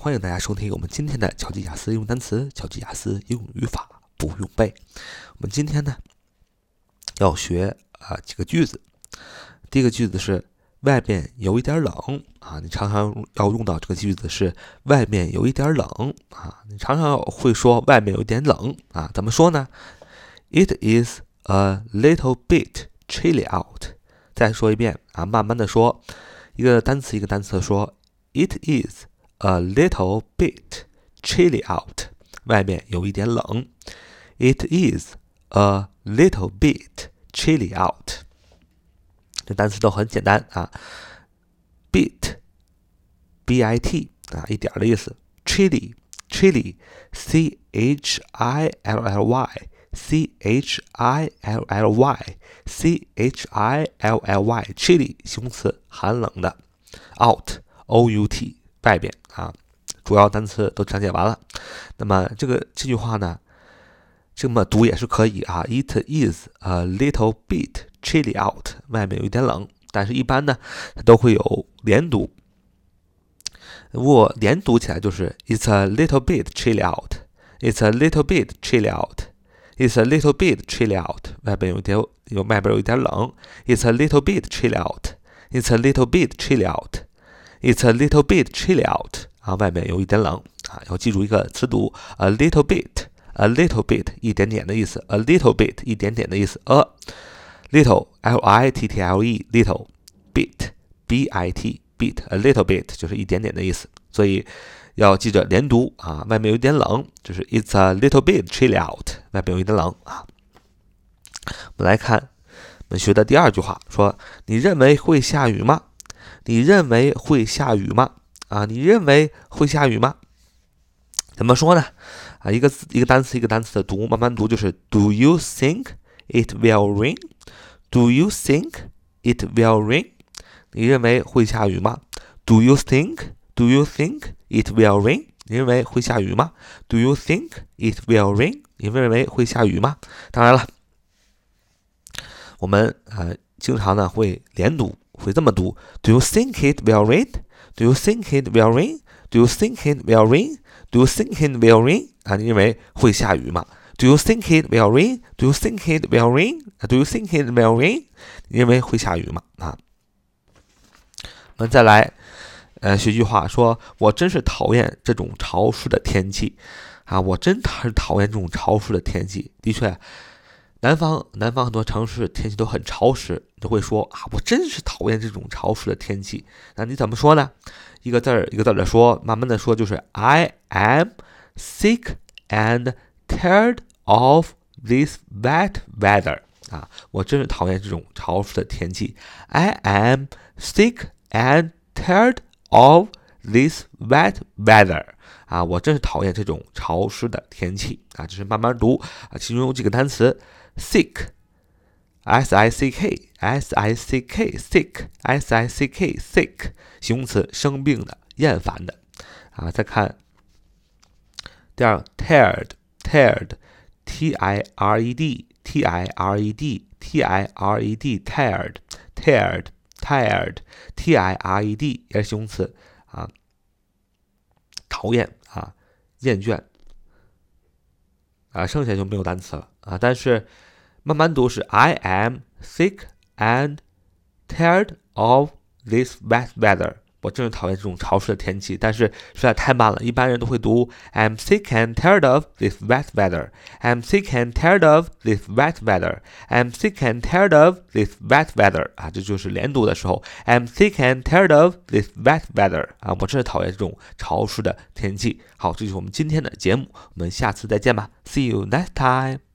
欢迎大家收听我们今天的巧记雅思英语单词、巧记雅思英语语法不用背。我们今天呢要学啊几个句子。第一个句子是外面有一点冷啊，你常常要用到这个句子是外面有一点冷啊，你常常会说外面有一点冷啊，怎么说呢？It is a little bit chilly out。再说一遍啊，慢慢的说，一个单词一个单词的说，It is。A little bit chilly out，外面有一点冷。It is a little bit chilly out。这单词都很简单啊，bit，b-i-t 啊，一点的意思。chilly，chilly，c h i l l y，c h i l l y，c h i l l y，chilly 形容词，寒冷的。out，o u t。 外边啊，主要单词都讲解完了。那么这个这句话呢，这么读也是可以啊。It is a little bit chilly out，外面有一点冷。但是，一般呢，它都会有连读。如果连读起来就是 It's a little bit chilly out。It's a little bit chilly out。It's a little bit chilly out。外边有点有外边有一点冷。It's a little bit chilly out。It's a little bit chilly out。It's a little bit chilly out 啊，外面有一点冷啊，要记住一个词读 a little bit，a little bit 一点点的意思，a little bit 一点点的意思，a little l i t t l e little bit b i t bit a little bit 就是一点点的意思，所以要记着连读啊，外面有点冷，就是 It's a little bit chilly out，外面有一点冷啊。我们来看我们学的第二句话，说你认为会下雨吗？你认为会下雨吗？啊，你认为会下雨吗？怎么说呢？啊，一个字一个单词一个单词的读，慢慢读就是 Do you think it will rain? Do you think it will rain? 你认为会下雨吗？Do you think? Do you think it will rain? 你认为会下雨吗？Do you think it will rain? 你认为会下雨吗？当然了，我们啊经常呢会连读。会这么读：Do you think it will rain? Do you think it will rain? Do you think it will rain? Do you think it will rain? 啊，你认为会下雨吗？Do you think it will rain? Do you think it will rain? Do you think it will rain? 你认为会下雨吗？啊，我们再来，呃，学句话，说我真是讨厌这种潮湿的天气啊！我真是讨厌这种潮湿的天气。的确。南方，南方很多城市天气都很潮湿，你会说啊，我真是讨厌这种潮湿的天气。那你怎么说呢？一个字儿一个字儿的说，慢慢的说，就是 I am sick and tired of this wet weather。啊，我真是讨厌这种潮湿的天气。I am sick and tired of this wet weather。啊，我真是讨厌这种潮湿的天气。啊，就是慢慢读啊，其中有几个单词。sick, s i c k, s i c k, sick, s i c k, sick，形容词，生病的、厌烦的。啊，再看第二，tired, tired, t i r e d, t i r e d, t i r e d, tired, tired, tired, t i r e d 也是形容词啊，讨厌啊，厌倦啊，剩下就没有单词了啊，但是。慢慢读是 I am sick and tired of this wet weather。我真是讨厌这种潮湿的天气，但是实在太慢了。一般人都会读 I'm sick and tired of this wet weather. I'm sick and tired of this wet weather. I'm sick and tired of this wet weather. 啊，这就是连读的时候。I'm sick and tired of this wet weather. 啊，我真是讨厌这种潮湿的天气。好，这就是我们今天的节目，我们下次再见吧。See you next time.